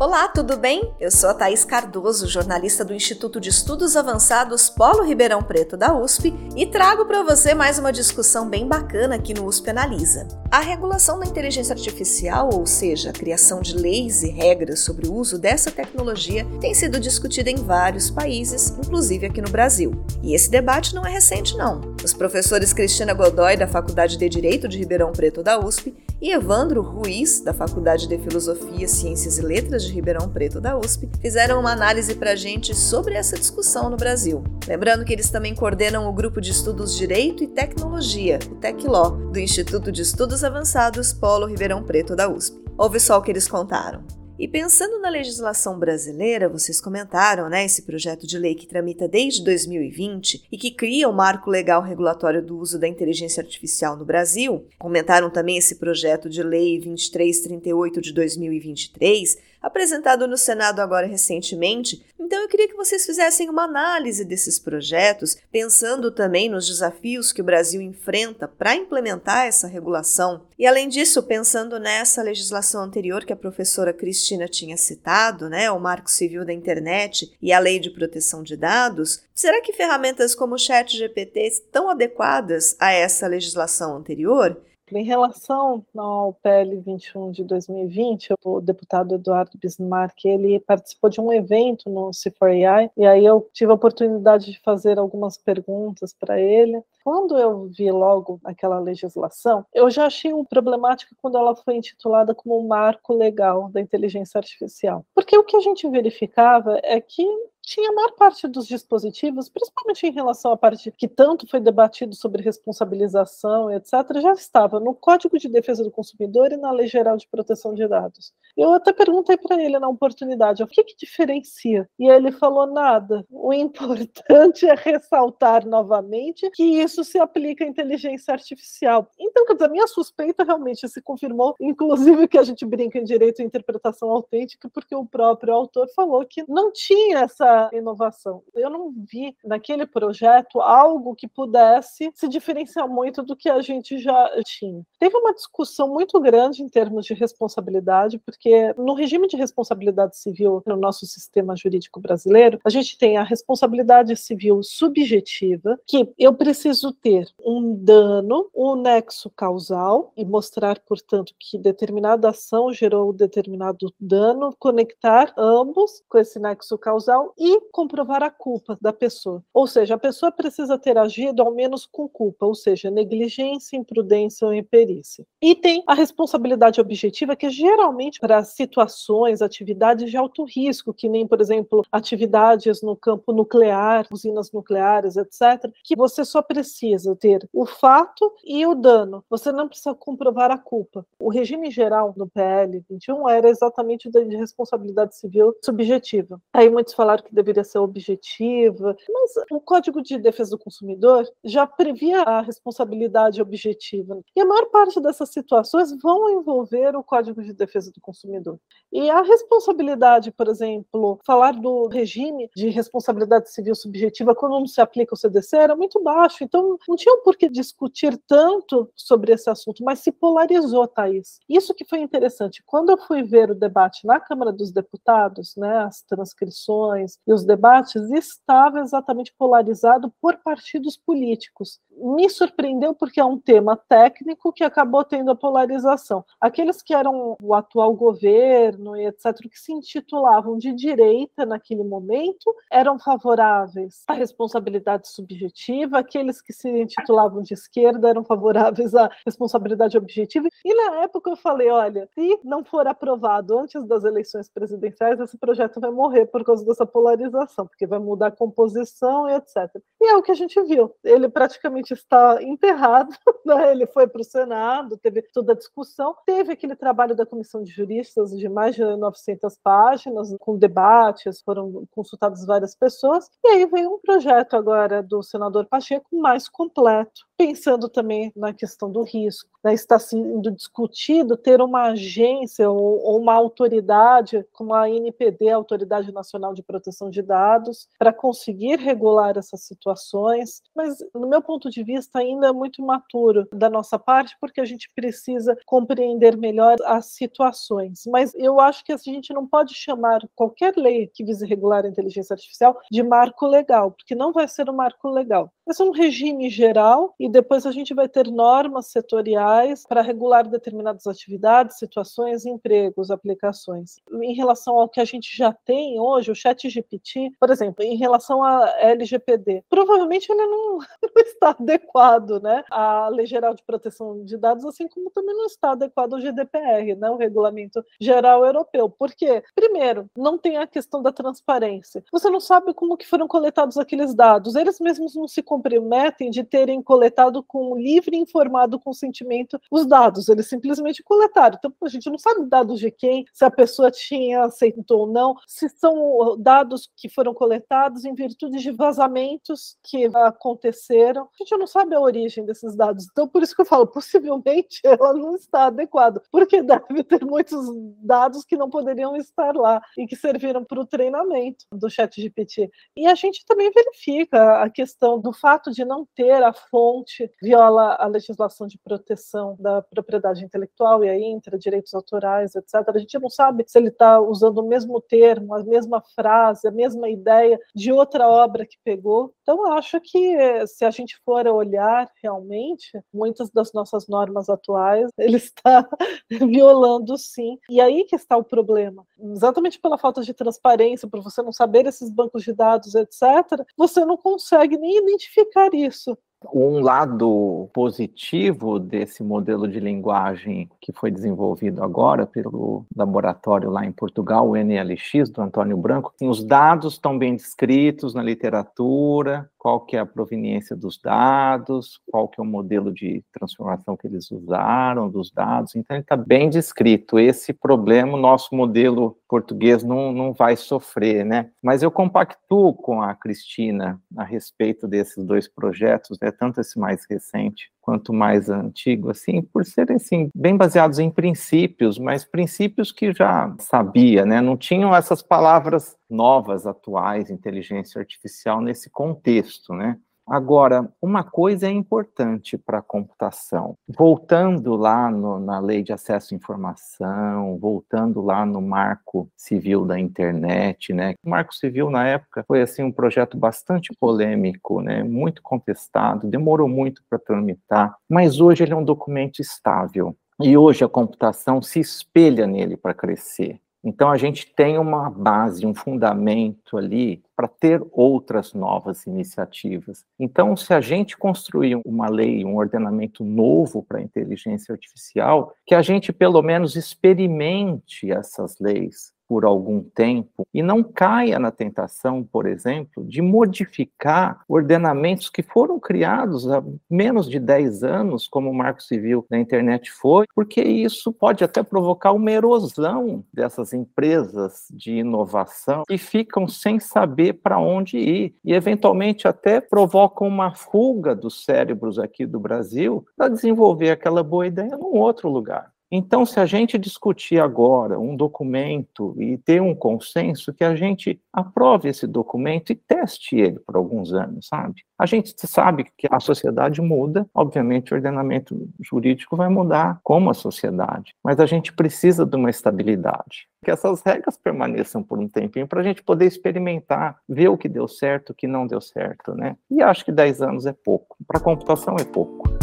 Olá, tudo bem? Eu sou a Thaís Cardoso, jornalista do Instituto de Estudos Avançados Polo Ribeirão Preto da USP e trago para você mais uma discussão bem bacana aqui no USP Analisa. A regulação da inteligência artificial, ou seja, a criação de leis e regras sobre o uso dessa tecnologia, tem sido discutida em vários países, inclusive aqui no Brasil. E esse debate não é recente, não. Os professores Cristina Godoy, da Faculdade de Direito de Ribeirão Preto da USP, e Evandro Ruiz, da Faculdade de Filosofia, Ciências e Letras de Ribeirão Preto da USP, fizeram uma análise para a gente sobre essa discussão no Brasil. Lembrando que eles também coordenam o grupo de estudos Direito e Tecnologia, o TecLó, do Instituto de Estudos Avançados Polo Ribeirão Preto da USP. Ouve só o que eles contaram. E pensando na legislação brasileira, vocês comentaram, né, esse projeto de lei que tramita desde 2020 e que cria o marco legal regulatório do uso da inteligência artificial no Brasil. Comentaram também esse projeto de lei 2338 de 2023, apresentado no Senado agora recentemente. Então eu queria que vocês fizessem uma análise desses projetos, pensando também nos desafios que o Brasil enfrenta para implementar essa regulação. E além disso, pensando nessa legislação anterior que a professora Cristina tinha citado, né, o Marco Civil da Internet e a Lei de Proteção de Dados, será que ferramentas como o ChatGPT estão adequadas a essa legislação anterior? Em relação ao PL 21 de 2020, o deputado Eduardo Bismarck, ele participou de um evento no C4AI, e aí eu tive a oportunidade de fazer algumas perguntas para ele. Quando eu vi logo aquela legislação, eu já achei um problemática quando ela foi intitulada como um marco legal da inteligência artificial. Porque o que a gente verificava é que tinha a maior parte dos dispositivos, principalmente em relação à parte que tanto foi debatido sobre responsabilização, etc., já estava no Código de Defesa do Consumidor e na Lei Geral de Proteção de Dados. Eu até perguntei para ele na oportunidade, o que, que diferencia? E ele falou nada. O importante é ressaltar novamente que isso se aplica à inteligência artificial. Então, quer dizer, a minha suspeita realmente se confirmou, inclusive que a gente brinca em direito à interpretação autêntica, porque o próprio autor falou que não tinha essa inovação. Eu não vi naquele projeto algo que pudesse se diferenciar muito do que a gente já tinha. Teve uma discussão muito grande em termos de responsabilidade, porque no regime de responsabilidade civil no nosso sistema jurídico brasileiro, a gente tem a responsabilidade civil subjetiva, que eu preciso ter um dano, um nexo causal e mostrar, portanto, que determinada ação gerou determinado dano, conectar ambos com esse nexo causal e comprovar a culpa da pessoa. Ou seja, a pessoa precisa ter agido ao menos com culpa, ou seja, negligência, imprudência ou imperícia. E tem a responsabilidade objetiva, que é geralmente para situações, atividades de alto risco, que nem, por exemplo, atividades no campo nuclear, usinas nucleares, etc., que você só precisa ter o fato e o dano. Você não precisa comprovar a culpa. O regime geral no PL 21 era exatamente de responsabilidade civil subjetiva. Aí muitos falaram que que deveria ser objetiva, mas o Código de Defesa do Consumidor já previa a responsabilidade objetiva. E a maior parte dessas situações vão envolver o Código de Defesa do Consumidor. E a responsabilidade, por exemplo, falar do regime de responsabilidade civil subjetiva quando não se aplica o CDC era muito baixo, então não tinha por que discutir tanto sobre esse assunto, mas se polarizou, Thaís. Isso que foi interessante. Quando eu fui ver o debate na Câmara dos Deputados, né, as transcrições, e os debates estava exatamente polarizado por partidos políticos. Me surpreendeu porque é um tema técnico que acabou tendo a polarização. Aqueles que eram o atual governo e etc., que se intitulavam de direita naquele momento, eram favoráveis à responsabilidade subjetiva, aqueles que se intitulavam de esquerda eram favoráveis à responsabilidade objetiva. E na época eu falei: olha, se não for aprovado antes das eleições presidenciais, esse projeto vai morrer por causa dessa polarização regularização, porque vai mudar a composição e etc. E é o que a gente viu. Ele praticamente está enterrado, né? ele foi para o Senado, teve toda a discussão, teve aquele trabalho da comissão de juristas de mais de 900 páginas, com debates, foram consultadas várias pessoas, e aí veio um projeto agora do senador Pacheco mais completo, pensando também na questão do risco. Né? Está sendo discutido ter uma agência ou, ou uma autoridade, como a NPD, a Autoridade Nacional de Proteção de Dados, para conseguir regular essas situações. Mas, no meu ponto de vista, ainda é muito maturo da nossa parte, porque a gente precisa compreender melhor as situações. Mas eu acho que a gente não pode chamar qualquer lei que vise regular a inteligência artificial de marco legal, porque não vai ser um marco legal. Vai ser um regime geral e depois a gente vai ter normas setoriais para regular determinadas atividades, situações, empregos, aplicações. Em relação ao que a gente já tem hoje, o chat GPT, por exemplo, em relação a LGPD, provavelmente ele não, não está adequado né, à Lei Geral de Proteção de Dados, assim como também não está adequado ao GDPR, né, o Regulamento Geral Europeu. Por quê? Primeiro, não tem a questão da transparência. Você não sabe como que foram coletados aqueles dados. Eles mesmos não se comprometem de terem coletado com livre e informado consentimento os dados. Eles simplesmente coletaram. Então, a gente não sabe dados de quem, se a pessoa tinha aceito ou não, se são dados que foram coletados em virtude de vazamentos que aconteceram. A gente não sabe a origem desses dados. Então, por isso que eu falo, possivelmente ela não está adequada, porque deve ter muitos dados que não poderiam estar lá e que serviram para o treinamento do chat GPT. E a gente também verifica a questão do fato de não ter a fonte viola a legislação de proteção da propriedade intelectual e aí entra direitos autorais, etc. A gente não sabe se ele está usando o mesmo termo, a mesma frase, a mesma ideia de outra obra que pegou. Então, acho que se a gente for olhar realmente, muitas das nossas normas atuais, ele está violando sim. E aí que está o problema. Exatamente pela falta de transparência, por você não saber esses bancos de dados, etc., você não consegue nem identificar isso. Um lado positivo desse modelo de linguagem que foi desenvolvido agora pelo laboratório lá em Portugal, o NLX, do Antônio Branco, os dados estão bem descritos na literatura, qual que é a proveniência dos dados, qual que é o modelo de transformação que eles usaram dos dados, então ele está bem descrito. Esse problema, o nosso modelo português não, não vai sofrer, né? Mas eu compactuo com a Cristina a respeito desses dois projetos, né? Tanto esse mais recente quanto mais antigo, assim, por serem, assim, bem baseados em princípios, mas princípios que já sabia, né? Não tinham essas palavras novas, atuais, inteligência artificial nesse contexto, né? Agora, uma coisa é importante para a computação. Voltando lá no, na lei de acesso à informação, voltando lá no marco civil da internet, né? O marco civil na época foi assim um projeto bastante polêmico, né? Muito contestado, demorou muito para tramitar, mas hoje ele é um documento estável. E hoje a computação se espelha nele para crescer. Então, a gente tem uma base, um fundamento ali para ter outras novas iniciativas. Então, se a gente construir uma lei, um ordenamento novo para a inteligência artificial, que a gente pelo menos experimente essas leis, por algum tempo e não caia na tentação, por exemplo, de modificar ordenamentos que foram criados há menos de 10 anos, como o Marco Civil da internet foi, porque isso pode até provocar uma erosão dessas empresas de inovação que ficam sem saber para onde ir e eventualmente até provocam uma fuga dos cérebros aqui do Brasil para desenvolver aquela boa ideia num outro lugar. Então, se a gente discutir agora um documento e ter um consenso, que a gente aprove esse documento e teste ele por alguns anos, sabe? A gente sabe que a sociedade muda, obviamente o ordenamento jurídico vai mudar como a sociedade, mas a gente precisa de uma estabilidade. Que essas regras permaneçam por um tempinho para a gente poder experimentar, ver o que deu certo, o que não deu certo, né? E acho que 10 anos é pouco. Para a computação é pouco.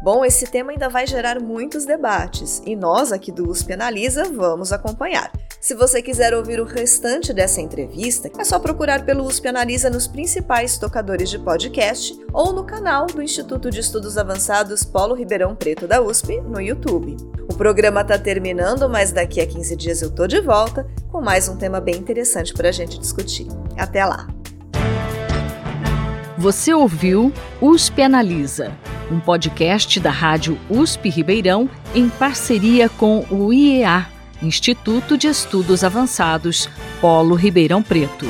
Bom, esse tema ainda vai gerar muitos debates e nós aqui do USP Analisa vamos acompanhar. Se você quiser ouvir o restante dessa entrevista, é só procurar pelo USP Analisa nos principais tocadores de podcast ou no canal do Instituto de Estudos Avançados Polo Ribeirão Preto da USP no YouTube. O programa está terminando, mas daqui a 15 dias eu tô de volta com mais um tema bem interessante para a gente discutir. Até lá! Você ouviu USP Analisa, um podcast da Rádio USP Ribeirão em parceria com o IEA, Instituto de Estudos Avançados, Polo Ribeirão Preto.